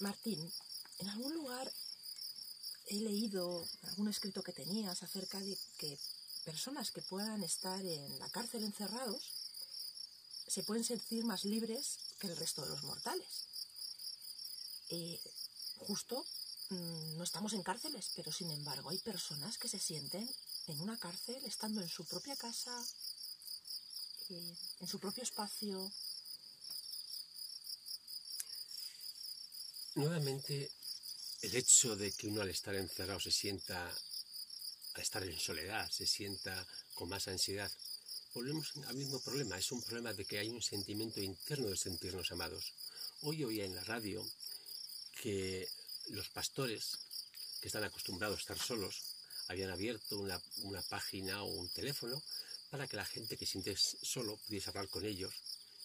Martín, en algún lugar he leído algún escrito que tenías acerca de que personas que puedan estar en la cárcel encerrados se pueden sentir más libres que el resto de los mortales. Justo mm, no estamos en cárceles, pero sin embargo hay personas que se sienten en una cárcel estando en su propia casa, eh, en su propio espacio. Nuevamente, el hecho de que uno al estar encerrado se sienta, al estar en soledad, se sienta con más ansiedad, volvemos al mismo problema. Es un problema de que hay un sentimiento interno de sentirnos amados. Hoy oía en la radio que los pastores que están acostumbrados a estar solos habían abierto una, página o un teléfono para que la gente que siente solo pudiese hablar con ellos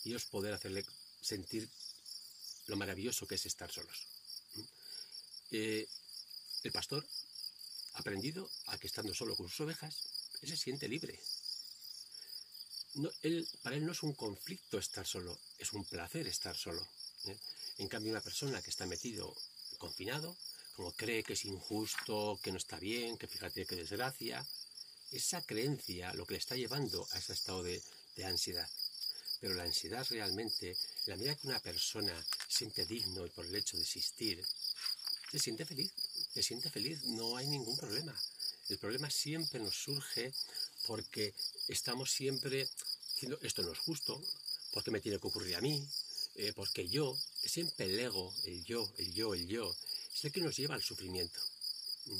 y ellos poder hacerle sentir lo maravilloso que es estar solos. ¿Mm? Eh, el pastor ha aprendido a que estando solo con sus ovejas, él se siente libre. para él no es un conflicto estar solo, es un placer estar solo. ¿eh? En cambio, una persona que está metido, confinado, como cree que es injusto, que no está bien, que fíjate qué desgracia, esa creencia lo que le está llevando a ese estado de, ansiedad. Pero la ansiedad realmente, la medida que una persona siente digno y por el hecho de existir, se siente feliz, se siente feliz, no hay ningún problema. El problema siempre nos surge porque estamos siempre diciendo esto no es justo, porque me tiene que ocurrir a mí, eh, porque yo, siempre el ego, el yo, el yo, el yo, es el que nos lleva al sufrimiento. Mm,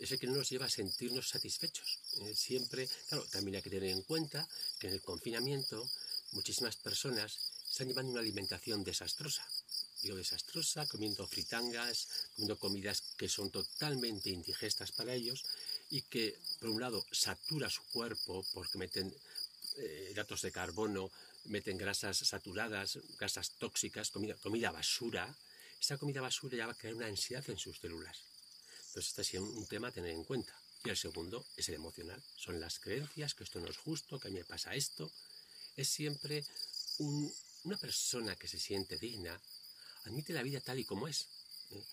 es el que no nos lleva a sentirnos satisfechos. Eh, siempre, claro, también hay que tener en cuenta que en el confinamiento muchísimas personas están llevando una alimentación desastrosa. Digo desastrosa, comiendo fritangas, comiendo comidas que son totalmente indigestas para ellos y que, por un lado, satura su cuerpo porque meten eh, de carbono meten grasas saturadas, grasas tóxicas, comida, basura, esa comida basura ya va a crear una ansiedad en sus células. Entonces, este es un tema a tener en cuenta. Y el segundo es el emocional. Son las creencias, que esto no es justo, que a mí me pasa esto. Es siempre una persona que se siente digna, admite la vida tal y como es. ¿eh?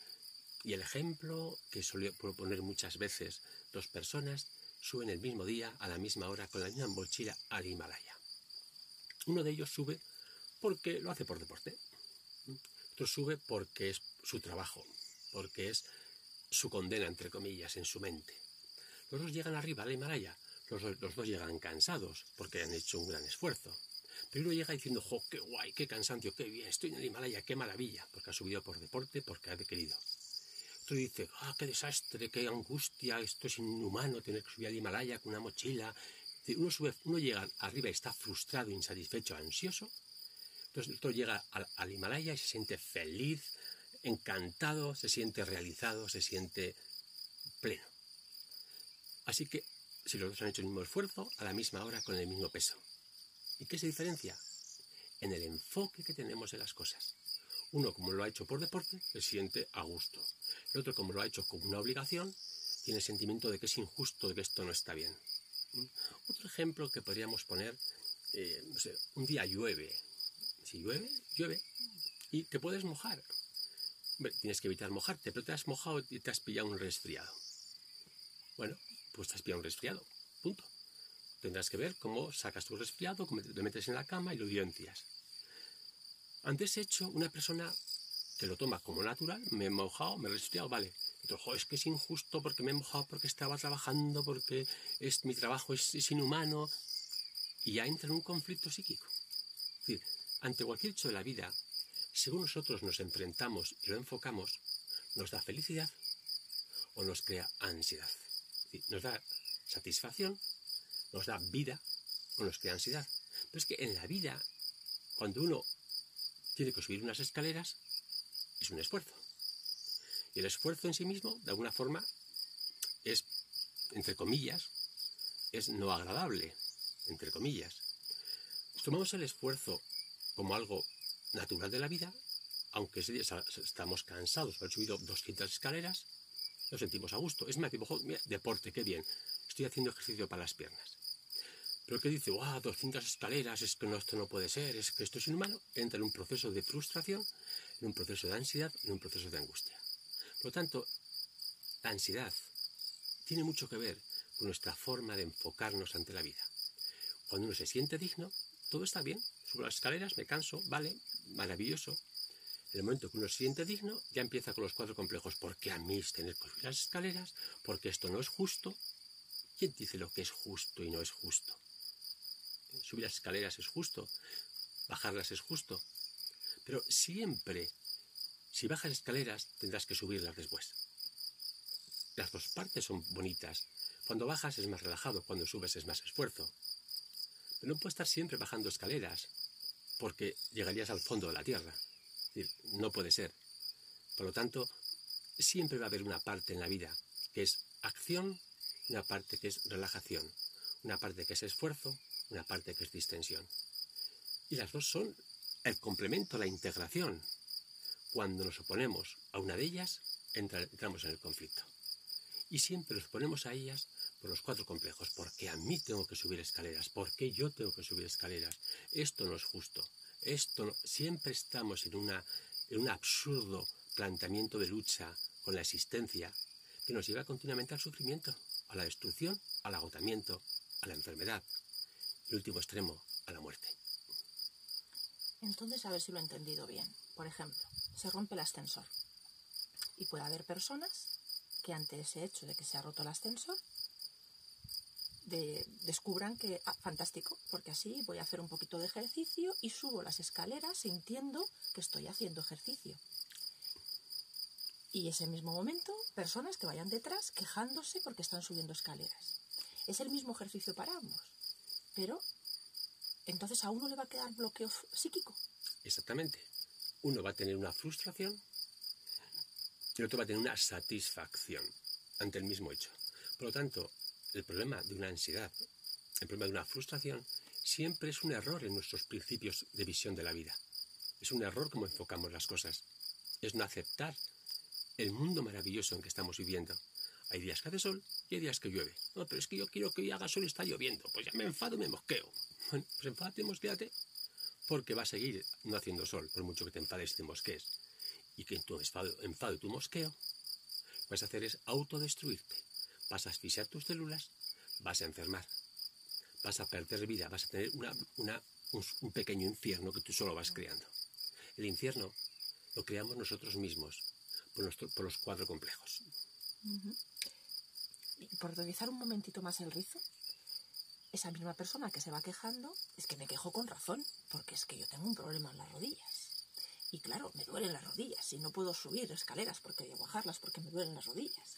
Y el ejemplo que suelo proponer muchas veces, dos personas suben el mismo día, a la misma hora, con la misma mochila al Himalaya. Uno de ellos sube porque lo hace por deporte. Otro sube porque es su trabajo, porque es su condena, entre comillas, en su mente. Los dos llegan arriba al Himalaya. Los, dos llegan cansados porque han hecho un gran esfuerzo. Pero uno llega diciendo, ¡jo, qué guay, qué cansancio, qué bien, estoy en el Himalaya, qué maravilla! Porque ha subido por deporte, porque ha querido. Otro dice, ¡ah, qué desastre, qué angustia, esto es inhumano tener que subir al Himalaya con una mochila, uno, sube, uno llega arriba y está frustrado, insatisfecho, ansioso. Entonces otro llega al, Himalaya y se siente feliz, encantado, se siente realizado, se siente pleno. Así que si los dos han hecho el mismo esfuerzo, a la misma hora, con el mismo peso. ¿Y qué se diferencia? En el enfoque que tenemos en las cosas. Uno, como lo ha hecho por deporte, se siente a gusto. El otro, como lo ha hecho como una obligación, tiene el sentimiento de que es injusto, de que esto no está bien. Otro ejemplo que podríamos poner, eh, un día llueve. Si llueve, llueve. Y te puedes mojar. tienes que evitar mojarte, pero te has mojado y te has pillado un resfriado. Bueno, pues te has pillado un resfriado. Punto. Tendrás que ver cómo sacas tu resfriado, cómo te metes en la cama y lo audiencias. Ante ese hecho, una persona que lo toma como natural, me he mojado, me he resfriado, vale, es que es injusto porque me he mojado, porque estaba trabajando, porque es, mi trabajo es, inhumano. Y ya entra en un conflicto psíquico. Es decir, ante cualquier hecho de la vida, según nosotros nos enfrentamos y lo enfocamos, nos da felicidad o nos crea ansiedad. nos da satisfacción, nos da vida o nos crea ansiedad. Pero es que en la vida, cuando uno tiene que subir unas escaleras, es un esfuerzo. Y el esfuerzo en sí mismo, de alguna forma, es, entre comillas, es no agradable, entre comillas. Tomamos el esfuerzo como algo natural de la vida, aunque estamos cansados por haber subido 200 escaleras, nos sentimos a gusto. Es más, deporte, qué bien, estoy haciendo ejercicio para las piernas. Pero que dice, wow, 200 escaleras, es que no, esto no puede ser, es que esto es inhumano, entra en un proceso de frustración en un proceso de ansiedad, en un proceso de angustia. Por lo tanto, la ansiedad tiene mucho que ver con nuestra forma de enfocarnos ante la vida. Cuando uno se siente digno, todo está bien, subo las escaleras, me canso, vale, maravilloso. En el momento que uno se siente digno, ya empieza con los cuatro complejos. ¿Por qué a mí es tener que subir las escaleras? Porque esto no es justo. ¿Quién dice lo que es justo y no es justo? Subir las escaleras es justo, bajarlas es justo. Pero siempre, si bajas escaleras, tendrás que subirlas después. Las dos partes son bonitas. Cuando bajas es más relajado, cuando subes es más esfuerzo. Pero no puedes estar siempre bajando escaleras, porque llegarías al fondo de la tierra. no puede ser. Por lo tanto, siempre va a haber una parte en la vida que es acción y una parte que es relajación, una parte que es esfuerzo, una parte que es distensión. Y las dos son el complemento, la integración. Cuando nos oponemos a una de ellas, entramos en el conflicto. Y siempre nos ponemos a ellas por los cuatro complejos. porque a mí tengo que subir escaleras? ¿Por qué yo tengo que subir escaleras? Esto no es justo. Esto siempre estamos en, una, en un absurdo planteamiento de lucha con la existencia que nos lleva continuamente al sufrimiento, a la destrucción, al agotamiento, a la enfermedad y, último extremo, a la muerte. Entonces, a ver si lo he entendido bien. Por ejemplo, se rompe el ascensor y puede haber personas que ante ese hecho de que se ha roto el ascensor descubran que, ah, fantástico, porque así voy a hacer un poquito de ejercicio y subo las escaleras sintiendo que estoy haciendo ejercicio. Y ese mismo momento, personas que vayan detrás quejándose porque están subiendo escaleras. Es el mismo ejercicio para ambos, pero entonces a uno le va a quedar bloqueo psíquico. Exactamente. Uno va a tener una frustración y el otro va a tener una satisfacción ante el mismo hecho. Por lo tanto, el problema de una ansiedad, el problema de una frustración, siempre es un error en nuestros principios de visión de la vida. Es un error como enfocamos las cosas. Es no aceptar el mundo maravilloso en que estamos viviendo. Hay días que hace sol y hay días que llueve. No, pero es que yo quiero que hoy haga sol y está lloviendo. Pues ya me enfado y me mosqueo. Bueno, pues enfádate y mosqueate. Porque va a seguir no haciendo sol, por mucho que te enfades y te mosquees. Y que en tu enfado, enfado y tu mosqueo, vas a hacer es autodestruirte vas a asfixiar tus células, vas a enfermar, vas a perder vida, vas a tener un, pequeño infierno que tú solo vas creando. El infierno lo creamos nosotros mismos por, los cuatro complejos. Revisar un momentito más el rizo, esa misma persona que se va quejando es que me quejo con razón, porque es que yo tengo un problema en las rodillas. Y claro, me duelen las rodillas y no puedo subir escaleras porque hay que bajarlas porque me duelen las rodillas.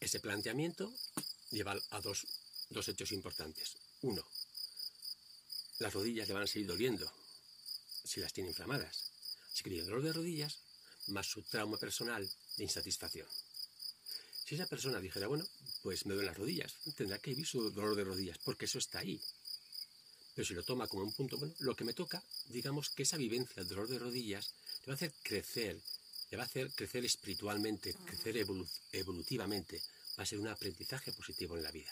Ese planteamiento lleva a dos, hechos importantes. Uno, las rodillas le van a seguir doliendo si las tiene inflamadas. Si tiene dolor de rodillas, más su trauma personal de insatisfacción. Si esa persona dijera, bueno, pues me duelen las rodillas, tendrá que vivir su dolor de rodillas, porque eso está ahí. Pero si lo toma como un punto, bueno, lo que me toca, digamos que esa vivencia del dolor de rodillas le va a hacer crecer le va a hacer crecer espiritualmente, crecer evolutivamente, va a ser un aprendizaje positivo en la vida.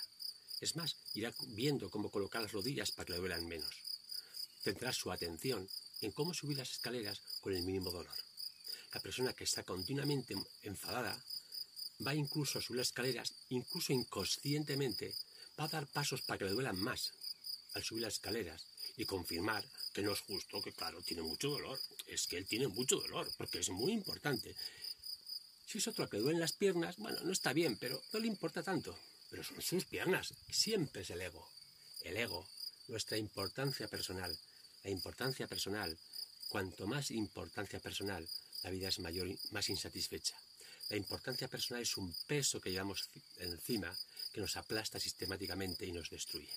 Es más, irá viendo cómo colocar las rodillas para que le duelan menos. Tendrá su atención en cómo subir las escaleras con el mínimo dolor. La persona que está continuamente enfadada va incluso a subir las escaleras, incluso inconscientemente, va a dar pasos para que le duelan más al subir las escaleras y confirmar que no es justo, que claro, tiene mucho dolor. Es que él tiene mucho dolor, porque es muy importante. Si es otro que duelen las piernas, bueno, no está bien, pero no le importa tanto. Pero son sus piernas, siempre es el ego. El ego, nuestra importancia personal. La importancia personal, cuanto más importancia personal, la vida es mayor, más insatisfecha. La importancia personal es un peso que llevamos encima que nos aplasta sistemáticamente y nos destruye.